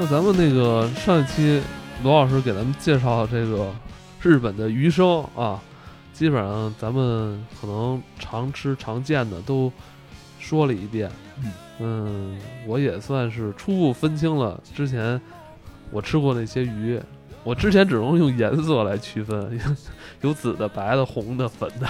那咱们那个上一期罗老师给咱们介绍这个日本的鱼生啊，基本上咱们可能常吃常见的都说了一遍。嗯，我也算是初步分清了之前我吃过那些鱼。我之前只能用颜色来区分，有紫的、白的、红的、粉的。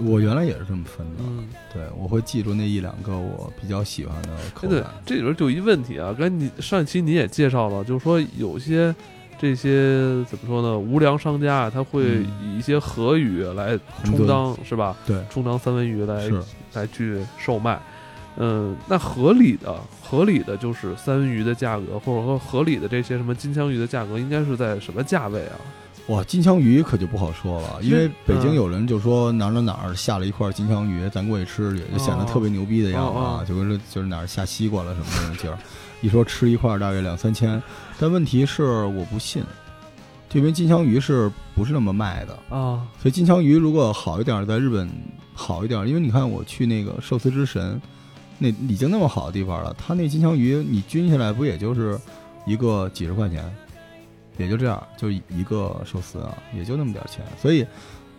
我原来也是这么分的，嗯，对，我会记住那一两个我比较喜欢的口对感。，这里边就一问题啊，刚才你上一期你也介绍了，就是说有些这些怎么说呢，无良商家啊他会嗯以一些河鱼来充当、是吧？对，充当三文鱼来来去售卖。嗯，那合理的合理的就是三文鱼的价格，或者说合理的这些什么金枪鱼的价格，应该是在什么价位啊？哇，金枪鱼可就不好说了，因为北京嗯。有人就说哪儿哪儿哪儿下了一块金枪鱼，咱过去吃去，就显得特别牛逼的样子啊，就跟说就是哪儿下西瓜了什么那种劲儿。一说吃一块儿大概两三千，但问题是我不信，这边金枪鱼是不是那么卖的？啊，所以金枪鱼如果好一点，在日本好一点，因为你看我去那个寿司之神，那已经那么好的地方了，他那金枪鱼你均下来不也就是一个几十块钱，也就这样，就一个寿司啊，也就那么点钱，所以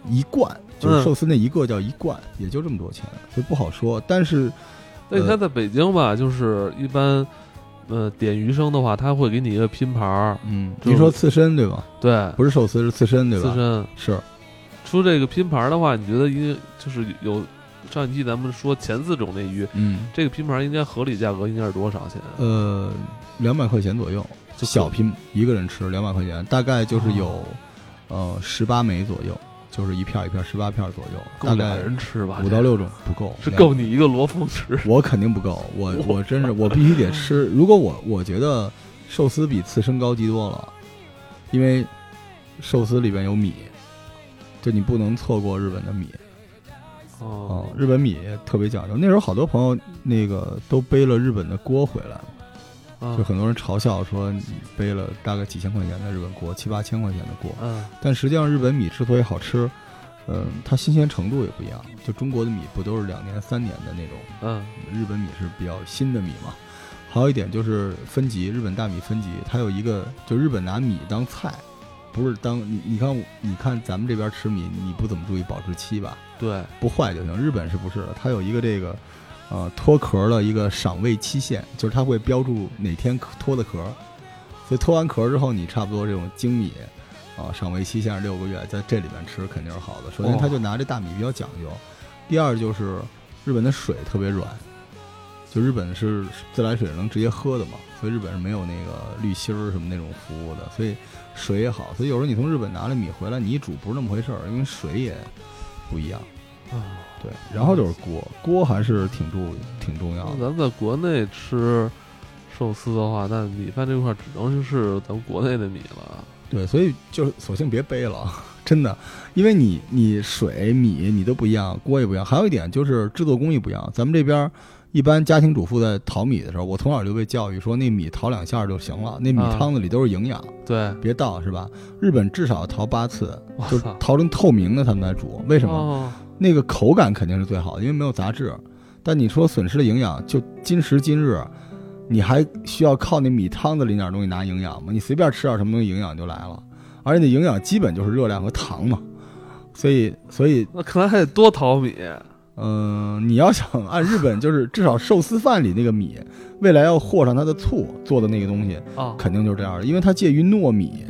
一罐就是嗯寿司那一个叫一罐，也就这么多钱，所以不好说。但是那你看在北京吧，就是一般，呃，点鱼生的话，他会给你一个拼盘儿，嗯，就您说刺身对吧？对，不是寿司是刺身对吧？刺身。是出这个拼盘儿的话，你觉得应就是有上一期咱们说前四种那鱼，嗯这个拼盘儿应该合理价格应该是多少钱？啊呃两百块钱左右。就小拼一个人吃两百块钱，大概就是有，哦呃十八枚左右，就是一片一片十八片左右，大概人吃吧？五到六种不够，是够你一个罗峰吃。我肯定不够，我我 我真是我必须得吃。如果我我觉得寿司比刺身高级多了，因为寿司里边有米，就你不能错过日本的米哦哦，，日本米特别讲究。那时候好多朋友那个都背了日本的锅回来，啊就很多人嘲笑说你背了大概几千块钱的日本锅，七八千块钱的锅。嗯但实际上，日本米之所以好吃，嗯，它新鲜程度也不一样。就中国的米不都是两年、三年的那种，嗯日本米是比较新的米嘛。还有一点就是分级，日本大米分级，它有一个，就日本拿米当菜，不是当你你看你看咱们这边吃米，你不怎么注意保质期吧？对，不坏就行。日本是不是的？它有一个这个，呃，脱壳的一个赏味期限，就是它会标注哪天脱的壳，所以脱完壳之后，你差不多这种精米，啊、赏味期限是六个月，在这里面吃肯定是好的。首先，哦它就拿这大米比较讲究；第二就是日本的水特别软，就日本是自来水能直接喝的嘛，所以日本是没有那个滤芯儿什么那种服务的，所以水也好。所以有时候你从日本拿了米回来，你一煮不是那么回事儿，因为水也不一样。啊，对，然后就是锅，锅还是挺重挺重要的。咱们在国内吃寿司的话，那米饭这块儿只能是咱们国内的米了。对，所以就索性别背了，真的，因为你你水米你都不一样，锅也不一样。还有一点就是制作工艺不一样，咱们这边一般家庭主妇在淘米的时候，我从小就被教育说那米淘两下就行了，那米啊汤子里都是营养，对，别倒是吧？日本至少淘八次，就是，淘成透明的他们才煮，为什么？哦那个口感肯定是最好的，因为没有杂质。但你说损失了营养，就今时今日，你还需要靠那米汤子里点东西拿营养吗？你随便吃点什么东西，营养就来了。而且那营养基本就是热量和糖嘛。所以，所以，那可能还得多淘米。嗯、你要想按日本，就是至少寿司饭里那个米，未来要和上它的醋做的那个东西，啊，肯定就是这样的，因为它介于糯米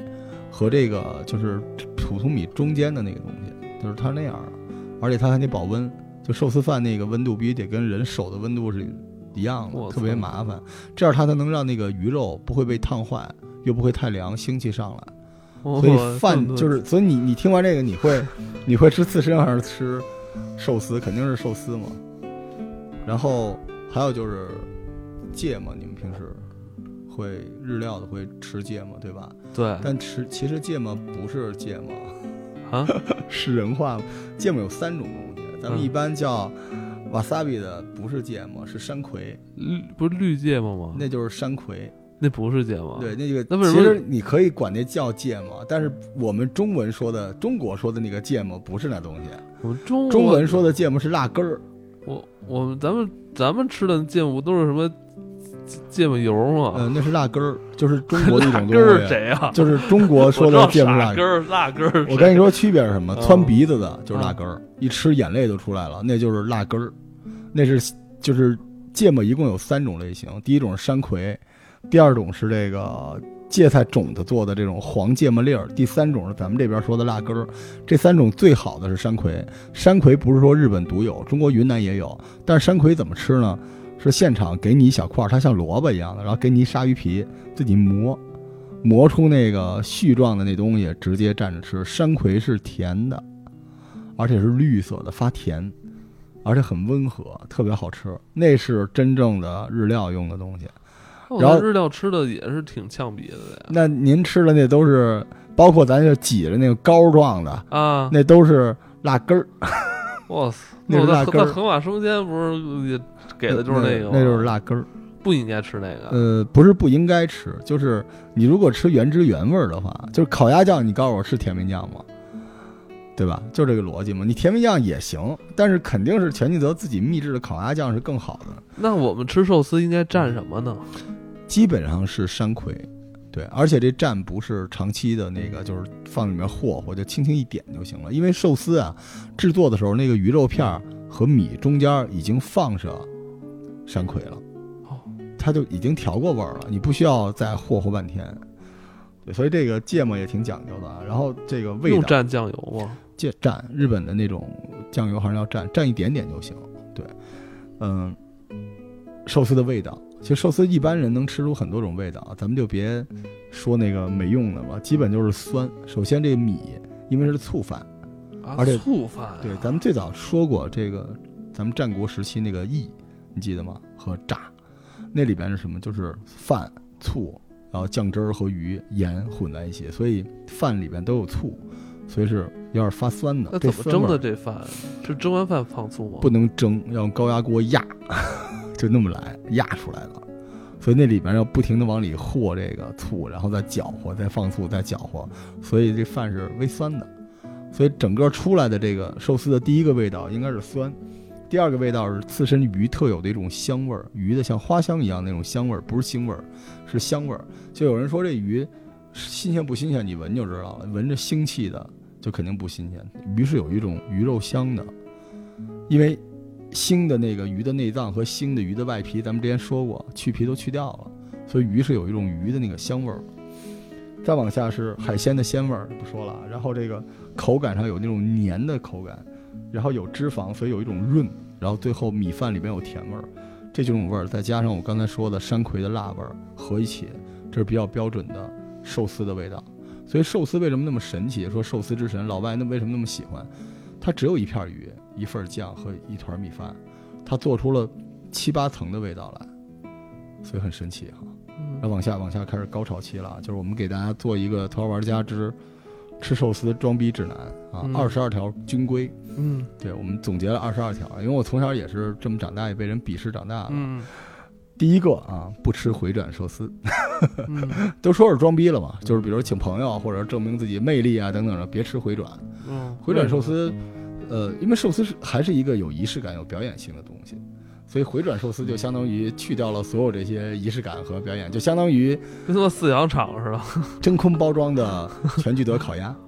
和这个就是普通米中间的那个东西，就是它是那样的，而且它还得保温，就寿司饭那个温度必须得跟人手的温度是一样的，特别麻烦，这样它才能让那个鱼肉不会被烫坏，又不会太凉，腥气上来。所所以饭就是，所以你你听完这个，你会你会吃刺身还是吃寿司？肯定是寿司嘛。然后还有就是芥末，你们平时会日料的会吃芥末对吧？对但吃其实芥末不是芥末，啊，是人话。芥末有三种东西，咱们嗯一般叫瓦萨比的不是芥末，是山葵，绿不是绿芥末吗？那就是山葵。那不是芥末。对，那个那为什么其实你可以管那叫芥末，但是我们中文说的中国说的那个芥末不是那东西，我们中中文说的芥末是辣根儿。我我们咱们咱们吃的芥末都是什么芥末油吗？嗯，那是辣根儿，就是中国的一种东西，是谁啊？就是中国说的芥末辣根。儿，辣根儿。我跟你，说区别是什么？嗯窜鼻子的就是辣根儿，一吃眼泪都出来了，那就是辣根儿。那是就是芥末一共有三种类型，第一种是山葵，第二种是这个芥菜种子做的这种黄芥末粒儿，第三种是咱们这边说的辣根儿。这三种最好的是山葵，山葵不是说日本独有，中国云南也有。但是山葵怎么吃呢？是现场给你一小块，它像萝卜一样的，然后给你一鲨鱼皮，自己磨，磨出那个絮状的那东西，直接蘸着吃。山葵是甜的，而且是绿色的，发甜，而且很温和，特别好吃。那是真正的日料用的东西。然后日料吃的也是挺呛鼻子的呀。那您吃的那都是，包括咱就挤着那个膏状的，啊，那都是辣根儿，哇塞！那在在河马生鲜不是也给的就是那个吗？那就是辣根儿。不应该吃那个。呃，不是不应该吃，就是你如果吃原汁原味儿的话，就是烤鸭酱，你告诉我是甜面酱吗？对吧？就这个逻辑嘛。你甜面酱也行，但是肯定是全聚德自己秘制的烤鸭酱是更好的。那我们吃寿司应该蘸什么呢？基本上是山葵，对，而且这蘸不是长期的那个，就是放里面和和，就轻轻一点就行了。因为寿司啊，制作的时候那个鱼肉片儿和米中间已经放上山葵了，哦，它就已经调过味儿了，你不需要再和和半天。对，所以这个芥末也挺讲究的啊。然后这个味道，用蘸酱油吗？芥蘸日本的那种酱油还是要蘸，蘸一点点就行。对，嗯，寿司的味道，其实寿司一般人能吃出很多种味道，咱们就别说那个没用的了，基本就是酸。首先这个米，因为是醋饭，啊，而且醋饭啊。对，咱们最早说过这个，咱们战国时期那个义，你记得吗？和炸，那里边是什么？就是饭、醋，然后酱汁儿和鱼、盐混在一起，所以饭里边都有醋，所以是有点发酸的。那怎么蒸的这饭？是蒸完饭放醋吗？不能蒸，要用高压锅压，就那么来压出来的。所以那里边要不停的往里和这个醋，然后再搅和，再放醋，再搅和，所以这饭是微酸的。所以整个出来的这个寿司的第一个味道应该是酸，第二个味道是刺身鱼特有的一种香味儿，鱼的像花香一样那种香味儿，不是腥味儿，是香味儿。就有人说这鱼新鲜不新鲜，你闻就知道了，闻着腥气的就肯定不新鲜。鱼是有一种鱼肉香的，因为腥的那个鱼的内脏和腥的鱼的外皮，咱们之前说过，去皮都去掉了，所以鱼是有一种鱼的那个香味儿。再往下是海鲜的鲜味儿，不说了。然后这个口感上有那种黏的口感，然后有脂肪，所以有一种润。然后最后米饭里边有甜味儿，这几种味儿再加上我刚才说的山葵的辣味儿合一起，这是比较标准的寿司的味道。所以寿司为什么那么神奇？说寿司之神，老外那为什么那么喜欢？它只有一片鱼、一份酱和一团米饭，它做出了七八层的味道来，所以很神奇哈。嗯然后往下往下开始高潮期了，就是我们给大家做一个《头号玩家之吃寿司装逼指南》啊嗯，二十二条军规。嗯对我们总结了二十二条，因为我从小也是这么长大，也被人鄙视长大的。嗯第一个啊，不吃回转寿司，嗯 都说是装逼了嘛，就是比如请朋友或者证明自己魅力啊等等的，别吃回转。嗯，回转寿司，呃，因为寿司是还是一个有仪式感、有表演性的东西，所以回转寿司就相当于去掉了所有这些仪式感和表演，就相当于跟做饲养场似的。真空包装的全聚德烤鸭。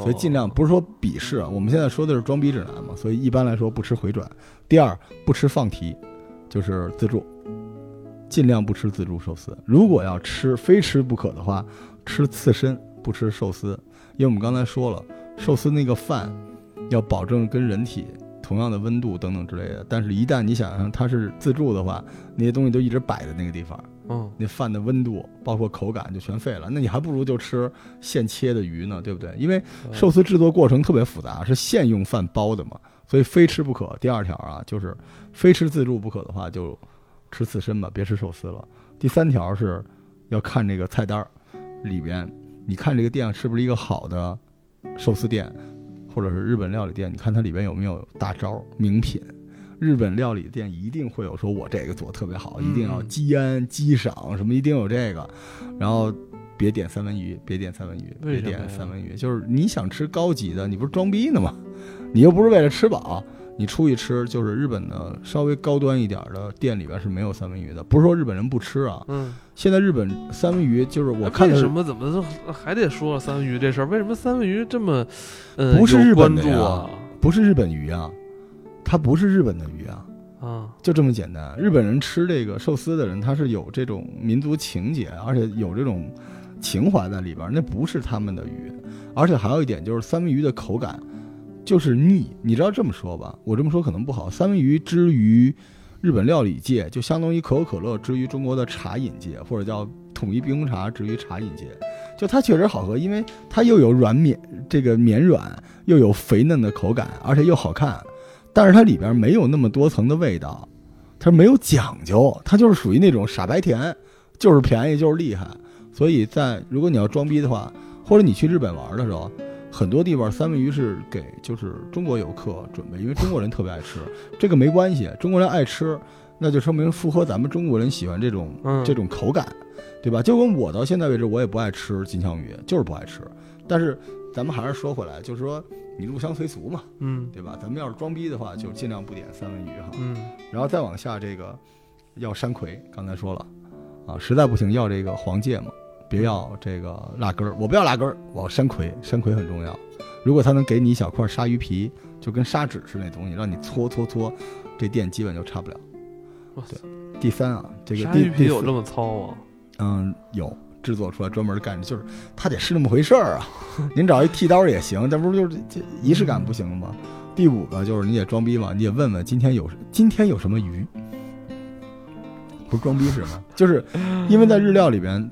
所以尽量不是说鄙视啊，我们现在说的是装逼指南嘛，所以一般来说不吃回转。第二，不吃放题，就是自助，尽量不吃自助寿司。如果要吃非吃不可的话，吃刺身，不吃寿司，因为我们刚才说了，寿司那个饭要保证跟人体同样的温度等等之类的。但是，一旦你想象它是自助的话，那些东西都一直摆在那个地方，嗯那饭的温度包括口感就全废了。那你还不如就吃现切的鱼呢，对不对？因为寿司制作过程特别复杂，是现用饭包的嘛，所以非吃不可。第二条啊，就是非吃自助不可的话，就吃刺身吧，别吃寿司了。第三条是要看这个菜单儿里边，你看这个店是不是一个好的寿司店，或者是日本料理店，你看它里边有没有大招名品。日本料理店一定会有说，我这个做得特别好，嗯一定要积安积赏，什么一定有这个，然后别点三文鱼，别点三文鱼，别点三文鱼，就是你想吃高级的，你不是装逼呢吗？你又不是为了吃饱，你出去吃，就是日本的稍微高端一点的店里边是没有三文鱼的。不是说日本人不吃啊，嗯，现在日本三文鱼就是我看为什么怎么都还得说三文鱼这事儿？为什么三文鱼这么呃不是有日本的啊？不是日本鱼啊，它不是日本的鱼啊，啊，就这么简单。日本人吃这个寿司的人，他是有这种民族情节，而且有这种情怀在里边儿，那不是他们的鱼。而且还有一点就是三文鱼的口感就是腻，你知道这么说吧？我这么说可能不好。三文鱼之于日本料理界，就相当于可口可乐之于中国的茶饮界，或者叫统一冰红茶之于茶饮界。就它确实好喝，因为它又有软绵这个绵软，又有肥嫩的口感，而且又好看。但是它里边没有那么多层的味道，它没有讲究，它就是属于那种傻白甜，就是便宜就是厉害。所以在如果你要装逼的话，或者你去日本玩的时候，很多地方三文鱼是给就是中国游客准备，因为中国人特别爱吃，这个没关系，中国人爱吃，那就说明符合咱们中国人喜欢这种嗯这种口感，对吧？就跟我到现在为止，我也不爱吃金枪鱼，就是不爱吃。但是咱们还是说回来，就是说你入乡随俗嘛，嗯对吧？咱们要是装逼的话，就尽量不点三文鱼哈。嗯然后再往下这个要山葵，刚才说了啊，实在不行要这个黄芥末，别要这个辣根儿。我不要辣根儿，我要山葵，山葵很重要。如果他能给你一小块鲨鱼皮，就跟砂纸似的那东西，让你搓搓搓，这店基本就差不了。哇塞，第三啊，这个鲨鱼皮有这么糙吗？嗯有制作出来专门干，就是它得是那么回事儿啊。您找一剃刀也行，这不是就是这仪式感不行了吗？第五个就是你也装逼嘛，你也问问今天有今天有什么鱼。不是装逼是什么？就是因为在日料里边，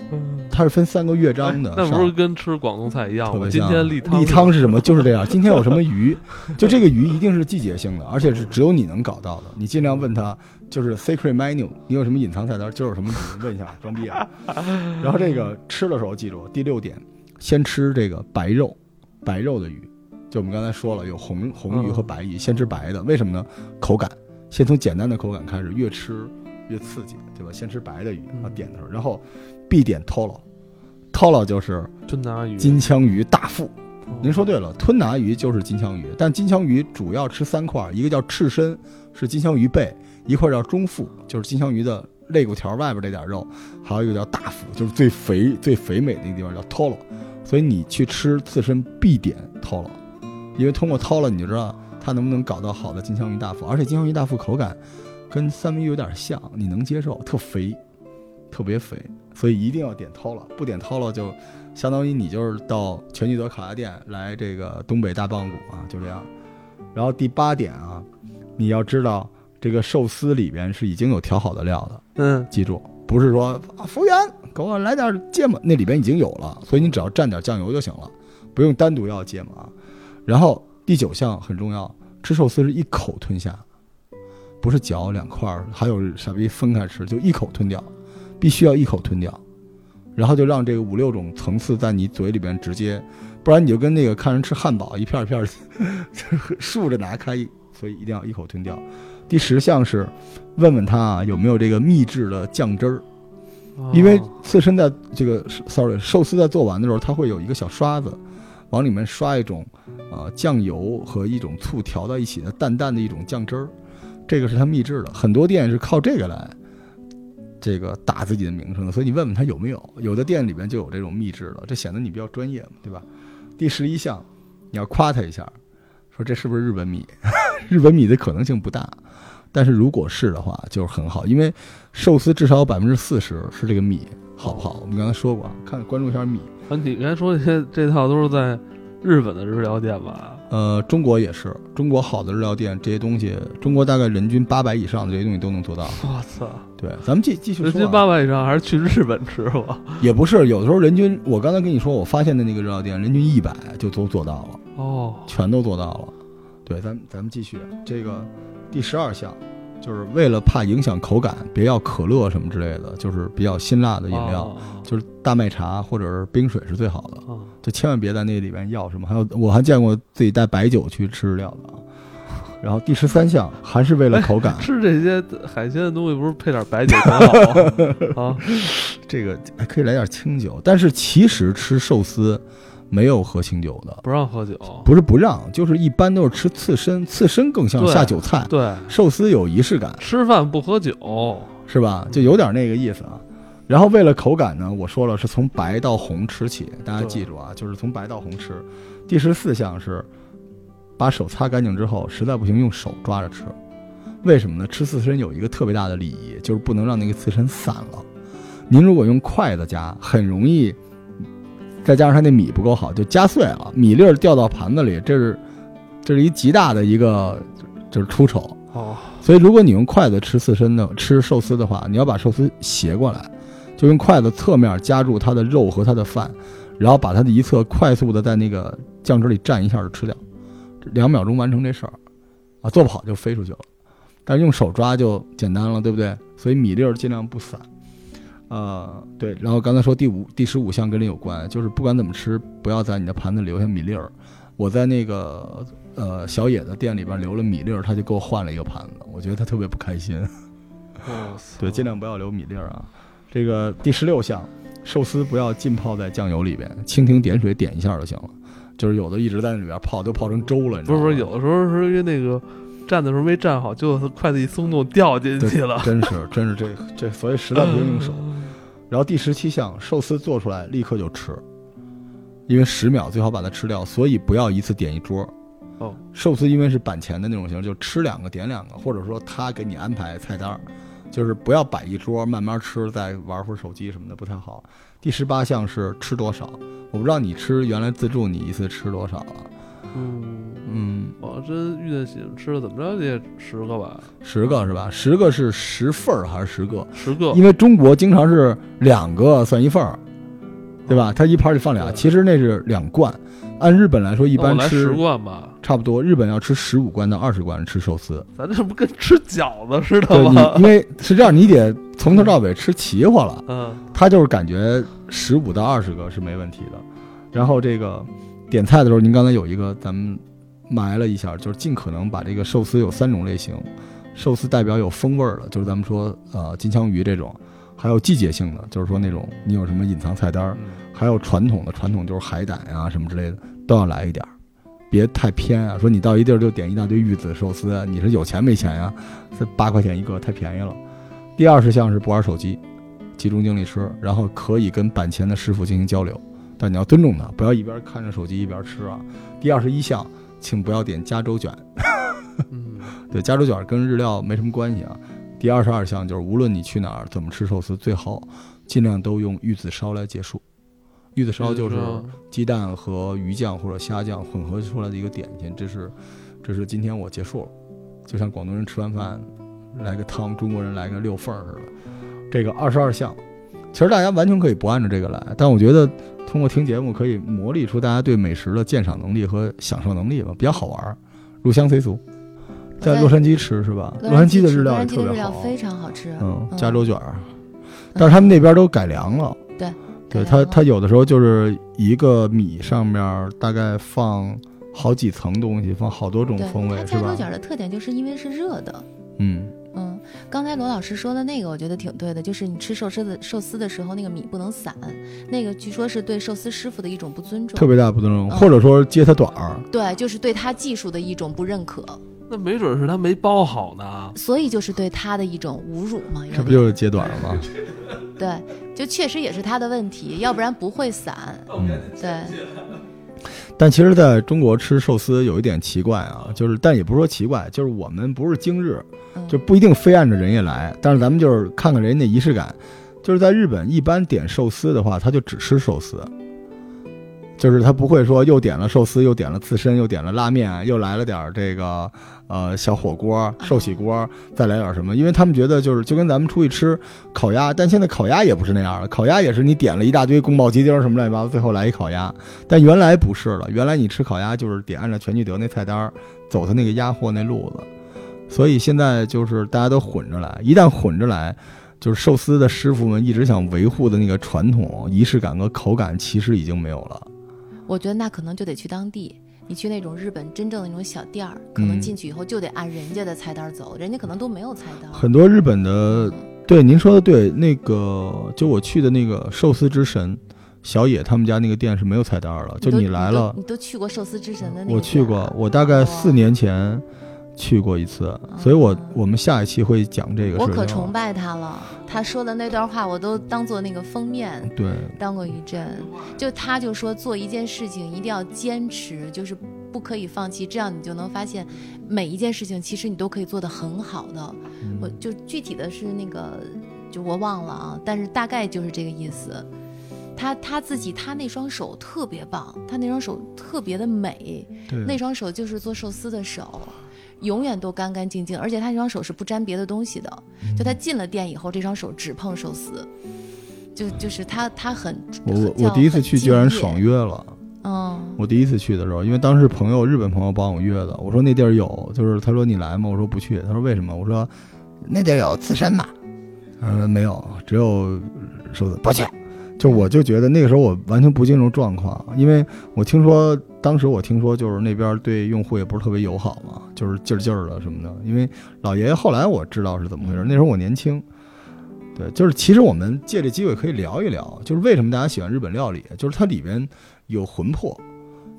它是分三个乐章的哎，那不是跟吃广东菜一样吗？今天例汤例汤是什么？就是这样。今天有什么鱼？就这个鱼一定是季节性的，而且是只有你能搞到的。你尽量问他，就是 secret menu，你有什么隐藏菜单？今儿有什么鱼？问一下，装逼啊。然后这个吃的时候记住第六点，先吃这个白肉，白肉的鱼。就我们刚才说了，有红红鱼和白鱼，先吃白的，为什么呢？口感，先从简单的口感开始，越吃越刺激，对吧？先吃白的鱼，然后点的时候，然后必点 tolo，tolo 就是吞拿鱼。金枪鱼大腹。哦您说对了，吞拿鱼就是金枪鱼，但金枪鱼主要吃三块，一个叫赤身，是金枪鱼背；一块叫中腹，就是金枪鱼的肋骨条外边这点肉；还有一个叫大腹，就是最肥最肥美的那个地方叫 tolo。所以你去吃刺身必点 tolo，因为通过 tolo 你就知道它能不能搞到好的金枪鱼大腹，而且金枪鱼大腹口感跟三文鱼有点像，你能接受，特肥，特别肥，所以一定要点 tolo，不点 tolo 就。相当于你就是到全聚德烤鸭店来这个东北大棒骨啊，就这样。然后第八点啊，你要知道这个寿司里边是已经有调好的料的，嗯记住，不是说啊服务员给我来点芥末，那里边已经有了，所以你只要蘸点酱油就行了，不用单独要芥末啊。然后第九项很重要，吃寿司是一口吞下，不是嚼两块儿，还有傻逼分开吃，就一口吞掉，必须要一口吞掉。然后就让这个五六种层次在你嘴里边直接，不然你就跟那个看人吃汉堡一片一片儿竖着拿开，所以一定要一口吞掉。第十项是问问他啊有没有这个秘制的酱汁儿，因为刺身在这个 sorry 寿司在做完的时候，它会有一个小刷子，往里面刷一种呃酱油和一种醋调到一起的淡淡的一种酱汁儿，这个是它秘制的，很多店是靠这个来这个打自己的名声的，所以你问问他有没有，有的店里边就有这种秘制的，这显得你比较专业嘛，对吧？第十一项，你要夸他一下，说这是不是日本米？日本米的可能性不大，但是如果是的话，就是很好，因为寿司至少有百分之四十是这个米好不好？我们刚才说过，看关注一下米。啊，你刚才说这些这套都是在日本的日料店吧？呃，中国也是，中国好的日料店这些东西，中国大概人均八百以上的这些东西都能做到。我操，对，咱们继继续说、人均啊，八百以上还是去日本吃吧？也不是，有的时候人均，我刚才跟你说，我发现的那个日料店，人均一百就都做到了，哦，全都做到了。对，咱们咱们继续这个第十二项，就是为了怕影响口感，别要可乐什么之类的，就是比较辛辣的饮料，哦就是大麦茶或者是冰水是最好的。哦就千万别在那里边要什么。还有，我还见过自己带白酒去吃日料的啊。然后第十三项还是为了口感，吃这些海鲜的东西，不是配点白酒很好啊？这个还可以来点清酒。但是其实吃寿司没有喝清酒的，不让喝酒，不是不让，就是一般都是吃刺身，刺身更像对下酒菜，对，寿司有仪式感，吃饭不喝酒，是吧？就有点那个意思啊。然后为了口感呢，我说了是从白到红吃起，大家记住啊，就是从白到红吃。第十四项是把手擦干净之后，实在不行用手抓着吃。为什么呢？吃刺身有一个特别大的礼仪，就是不能让那个刺身散了。您如果用筷子夹，很容易，再加上它那米不够好，就夹碎了，米粒儿掉到盘子里，这是这是一极大的一个就是出丑。哦，所以，如果你用筷子吃刺身的吃寿司的话，你要把寿司斜过来，就用筷子侧面夹住它的肉和它的饭，然后把它的一侧快速的在那个酱汁里蘸一下就吃掉，两秒钟完成这事儿，啊，做不好就飞出去了。但是用手抓就简单了，对不对？所以米粒儿尽量不散。呃，对。然后刚才说第五、第十五项跟这有关，就是不管怎么吃，不要在你的盘子里留下米粒儿。我在那个呃小野的店里边留了米粒儿，他就给我换了一个盘子，我觉得他特别不开心。哇对，尽量不要留米粒儿啊。这个第十六项，寿司不要浸泡在酱油里边，蜻蜓点水点一下就行了。就是有的一直在那里边泡，都泡成粥了。你知道吗不是不是，有的时候是因为那个站的时候没站好，就筷子一松动掉进去了。真是真是这这，所以实在不用用手。然后第十七项，寿司做出来立刻就吃，因为十秒最好把它吃掉，所以不要一次点一桌。哦，寿司因为是板前的那种型，就吃两个点两个，或者说他给你安排菜单儿，就是不要摆一桌慢慢吃，再玩会儿手机什么的不太好。第十八项是吃多少，我不知道你吃原来自助你一次吃多少了，嗯，嗯，我真遇见喜欢吃的，怎么着也十个吧，十个是吧？十个是十份儿还是十个？十个。因为中国经常是两个算一份儿，对吧？它一盘里放俩，对其实那是两罐。按日本来说，一般那我来十吃罐吧，差不多，日本要吃十五罐到二十罐吃寿司。咱这不跟吃饺子似的 对吗你，？因为是这样，你得从头到尾吃齐活了。嗯，他就是感觉十五到二十个是没问题的。然后这个点菜的时候，您刚才有一个咱们埋了一下，就是尽可能把这个寿司有三种类型，寿司代表有风味儿的，就是咱们说呃金枪鱼这种，还有季节性的，就是说那种你有什么隐藏菜单还有传统的，传统就是海胆呀、什么之类的都要来一点儿，别太偏啊。说你到一地儿就点一大堆玉子寿司，啊你是有钱没钱呀？这八块钱一个太便宜了。第二十项是不玩手机，集中精力吃，然后可以跟板前的师傅进行交流，但你要尊重他，不要一边看着手机一边吃啊。第二十一项，请不要点加州卷，嗯，对，加州卷跟日料没什么关系啊。第二十二项就是无论你去哪儿怎么吃寿司，最好尽量都用玉子烧来结束。玉子烧就是鸡蛋和鱼酱或者虾酱混合出来的一个点心，这是这是今天我结束了，就像广东人吃完饭来个汤，中国人来个六份儿似的。这个二十二项，其实大家完全可以不按照这个来，但我觉得通过听节目可以磨砺出大家对美食的鉴赏能力和享受能力吧，比较好玩儿，入乡随俗。在洛杉矶吃是吧？洛杉矶的日料也特别好，料非常好吃。嗯，加州卷儿，但是他们那边都改良了。对，对它，改良了它有的时候就是一个米上面大概放好几层东西，放好多种风味，是吧加州？卷儿的特点就是因为是热的。嗯，嗯，刚才罗老师说的那个，我觉得挺对的，就是你吃寿司的寿司的时候，那个米不能散，那个据说是对寿司师傅的一种不尊重，特别大不尊重，嗯或者说揭他短儿。对，就是对他技术的一种不认可，那没准是他没包好呢。所以就是对他的一种侮辱嘛。这不就是揭短了吗？对，就确实也是他的问题，要不然不会散。嗯，对，但其实在中国吃寿司有一点奇怪啊，就是但也不是说奇怪，就是我们不是今日，嗯。就不一定非按着人家来，但是咱们就是看看人家那仪式感。就是在日本，一般点寿司的话，他就只吃寿司，就是他不会说又点了寿司，又点了刺身，又点了拉面，又来了点儿这个呃小火锅、寿喜锅，再来点儿什么，因为他们觉得就是就跟咱们出去吃烤鸭，但现在烤鸭也不是那样了，烤鸭也是你点了一大堆宫保鸡丁什么乱七八糟，最后来一烤鸭，但原来不是了，原来你吃烤鸭就是得按照全聚德那菜单儿走他那个鸭货那路子。所以现在就是大家都混着来，一旦混着来，就是寿司的师傅们一直想维护的那个传统仪式感和口感，其实已经没有了。我觉得那可能就得去当地。你去那种日本真正的那种小店儿，可能嗯进去以后就得按人家的菜单走，人家可能都没有菜单。很多日本的，嗯对您说的对，那个就我去的那个寿司之神，小野他们家那个店是没有菜单了，就你来了你，都去过寿司之神的那个我去过我大概四年前去过一次，所以我我们下一期会讲这个我。可崇拜他了，他说的那段话我都当做那个封面对，当过一阵。就他就说做一件事情一定要坚持，就是不可以放弃，这样你就能发现每一件事情其实你都可以做得很好的。嗯我就具体的是那个，就我忘了啊，但是大概就是这个意思。他他自己他那双手特别棒，他那双手特别的美，对，那双手就是做寿司的手，永远都干干净净，而且他这双手是不沾别的东西的。就他进了店以后，这双手只碰寿司，就就是他他很我我第一次去居然爽约了。嗯我第一次去的时候，因为当时朋友日本朋友帮我约的，我说那地儿有，就是他说你来吗？我说不去，他说为什么？我说那地儿有刺身嘛，呃没有，只有寿司，不去。就我就觉得那个时候我完全不进入状况，因为我听说当时我听说就是那边对用户也不是特别友好嘛，就是劲儿劲儿的什么的。因为老爷爷后来我知道是怎么回事，那时候我年轻。对，就是其实我们借这机会可以聊一聊，就是为什么大家喜欢日本料理，就是它里边有魂魄，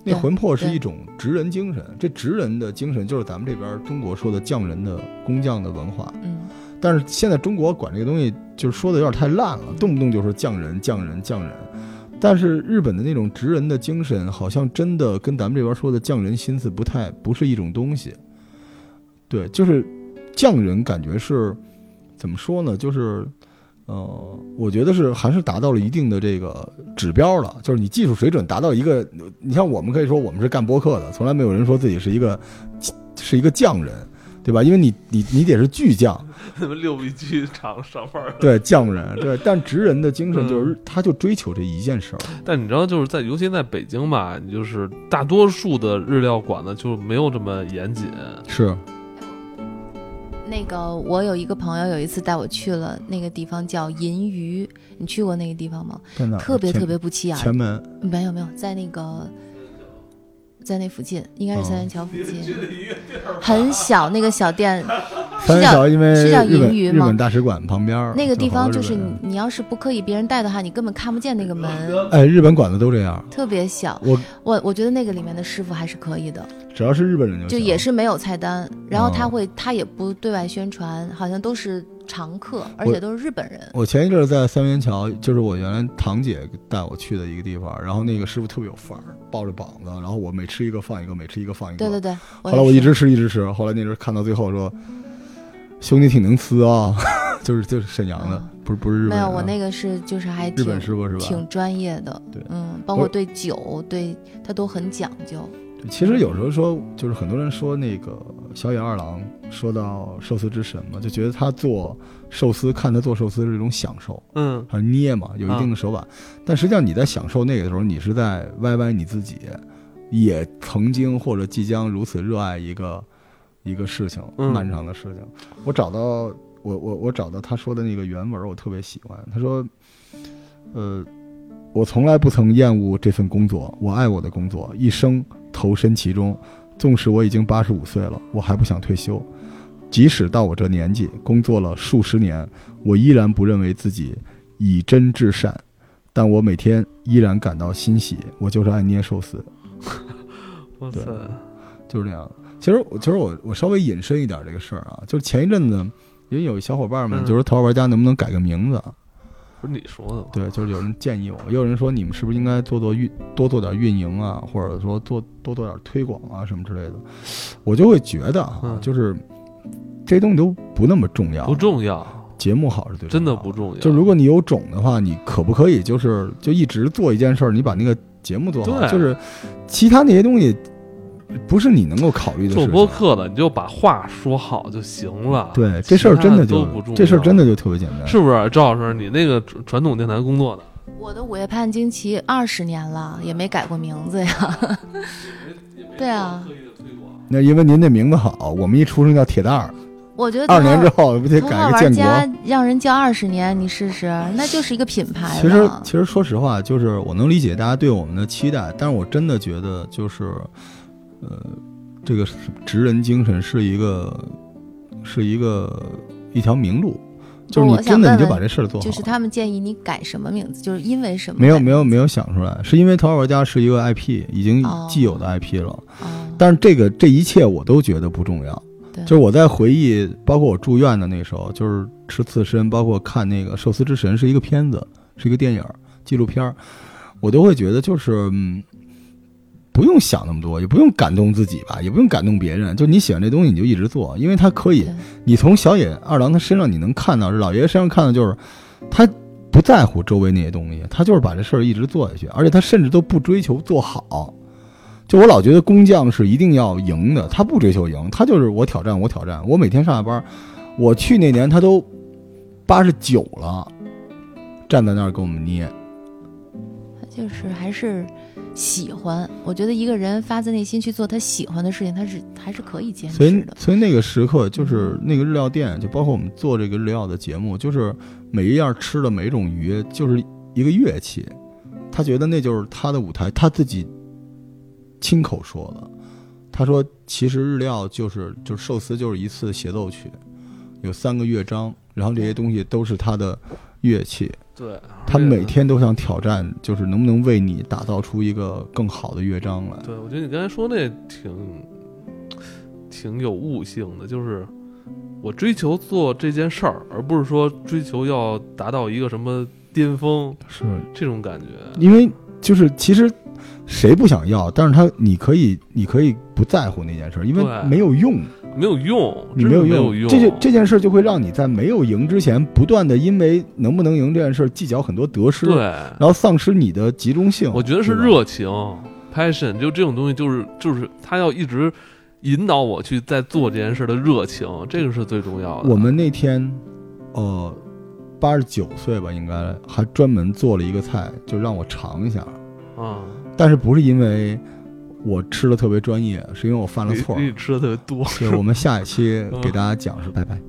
那魂魄是一种职人精神，这职人的精神就是咱们这边中国说的匠人的工匠的文化。嗯但是现在中国管这个东西就是说的有点太烂了，动不动就说匠人、匠人、匠人。但是日本的那种职人的精神，好像真的跟咱们这边说的匠人心思不太不是一种东西。对，就是匠人感觉是怎么说呢？就是呃，我觉得是还是达到了一定的这个指标了，就是你技术水准达到一个，你像我们可以说我们是干播客的，从来没有人说自己是一个是一个匠人，对吧？因为你你你得是巨匠，你们六必居厂上班儿。对匠人，对，但职人的精神就是他就追求这一件事儿，但你知道，就是在尤其在北京吧，你就是大多数的日料馆呢就没有这么严谨。是那个我有一个朋友有一次带我去了那个地方叫银鱼，你去过那个地方吗？在哪儿？前特别特别不起眼儿，前门没有没有，在那个，在那附近，应该是三元桥附近，很小那个小店，三元桥，因为是叫银鱼吗日本大使馆旁边儿那个地方就是你你要是不刻意别人带的话，你根本看不见那个门，哎，日本馆子都这样，特别小。我我我觉得那个里面的师傅还是可以的，只要是日本人就就也是没有菜单，然后他哦会他也不对外宣传，好像都是常客，而且都是日本人。我前一阵儿在三元桥，就是我原来堂姐带我去的一个地方，然后那个师傅特别有范儿，抱着膀子，然后我每吃一个放一个，每吃一个放一个。对对对，后来我一直吃一直吃，后来那阵看到最后说：“兄弟挺能吃啊。”就是就是沈阳的啊，不是不是日本啊。没有，我那个是就是还日挺本师傅是吧？挺专业的，对嗯，包括对酒，对他都很讲究。对其实有时候说，就是很多人说那个小野二郎说到寿司之神嘛，就觉得他做寿司，看他做寿司是一种享受，嗯，他捏嘛，有一定的手把。但实际上你在享受那个的时候，你是在歪歪你自己，也曾经或者即将如此热爱一个一个事情，嗯漫长的事情。我找到我我我找到他说的那个原文，我特别喜欢。他说，呃，我从来不曾厌恶这份工作，我爱我的工作，一生投身其中。纵使我已经八十五岁了，我还不想退休。即使到我这年纪，工作了数十年，我依然不认为自己以真至善，但我每天依然感到欣喜。我就是爱捏寿司，哇塞，就是这样。其实我其实我我稍微引申一点这个事儿啊，就是前一阵子，因为有小伙伴们嗯就说《头号玩家》能不能改个名字？不是你说的吗？对，就是有人建议我，也有人说你们是不是应该做做运，多做点运营啊，或者说做多做点推广啊什么之类的。我就会觉得啊，嗯就是这些东西都不那么重要，不重要，节目好是最重真的不重要。就如果你有种的话，你可不可以就是就一直做一件事儿，你把那个节目做好，就是其他那些东西不是你能够考虑的事做。播客的，你就把话说好就行了。对这事儿真的就不重要这事儿真的就特别简单。是不是？赵老师，你那个传传统电台工作的，我的午夜盼惊奇二十年了，也没改过名字呀。对啊，那因为您这名字好，我们一出生叫铁蛋儿，我觉得二年之后不得改个建国？让人叫二十年，你试试，那就是一个品牌其实。其实说实话，就是我能理解大家对我们的期待，但是我真的觉得就是，呃，这个职人精神是一个是一个一条明路。就是你真的你就把这事儿做好。就是他们建议你改什么名字，就是因为什么？没有没有没有想出来，是因为《头号玩家》是一个 IP，已经哦既有的 IP 了。哦，但是这个这一切我都觉得不重要。就是我在回忆，包括我住院的那时候，就是吃刺身，包括看那个《寿司之神》是一个片子，是一个电影纪录片儿，我都会觉得就是嗯，不用想那么多，也不用感动自己吧，也不用感动别人，就你喜欢这东西你就一直做，因为他可以，你从小野二郎他身上你能看到，老爷爷身上看到就是他不在乎周围那些东西，他就是把这事儿一直做下去，而且他甚至都不追求做好。就我老觉得工匠是一定要赢的，他不追求赢，他就是我挑战，我挑战。我每天上下班，我去那年他都八十九了，站在那儿给我们捏。他就是还是喜欢。我觉得一个人发自内心去做他喜欢的事情，他是还是可以坚持，的。所以那个时刻就是那个日料店，就包括我们做这个日料的节目，就是每一样吃的每一种鱼，就是一个乐器。他觉得那就是他的舞台，他自己亲口说的。他说，其实日料就是就是寿司就是一次协奏曲，有三个乐章，然后这些东西都是他的乐器。对，他每天都想挑战，就是能不能为你打造出一个更好的乐章来。对，我觉得你刚才说那挺挺有悟性的，就是我追求做这件事儿，而不是说追求要达到一个什么巅峰是这种感觉。因为就是其实谁不想要，但是他你可以你可以不在乎那件事儿，因为没有用，没有用，你没有用。这就这件事就会让你在没有赢之前，不断的因为能不能赢这件事儿计较很多得失，对，然后丧失你的集中性。我觉得是热情，passion，就这种东西，就是就是他要一直引导我去在做这件事的热情，这个是最重要的。我们那天，呃，八十九岁吧，应该还专门做了一个菜，就让我尝一下。啊，但是不是因为我吃的特别专业，是因为我犯了错吃的特别多。对，我们下一期 给大家讲是拜拜。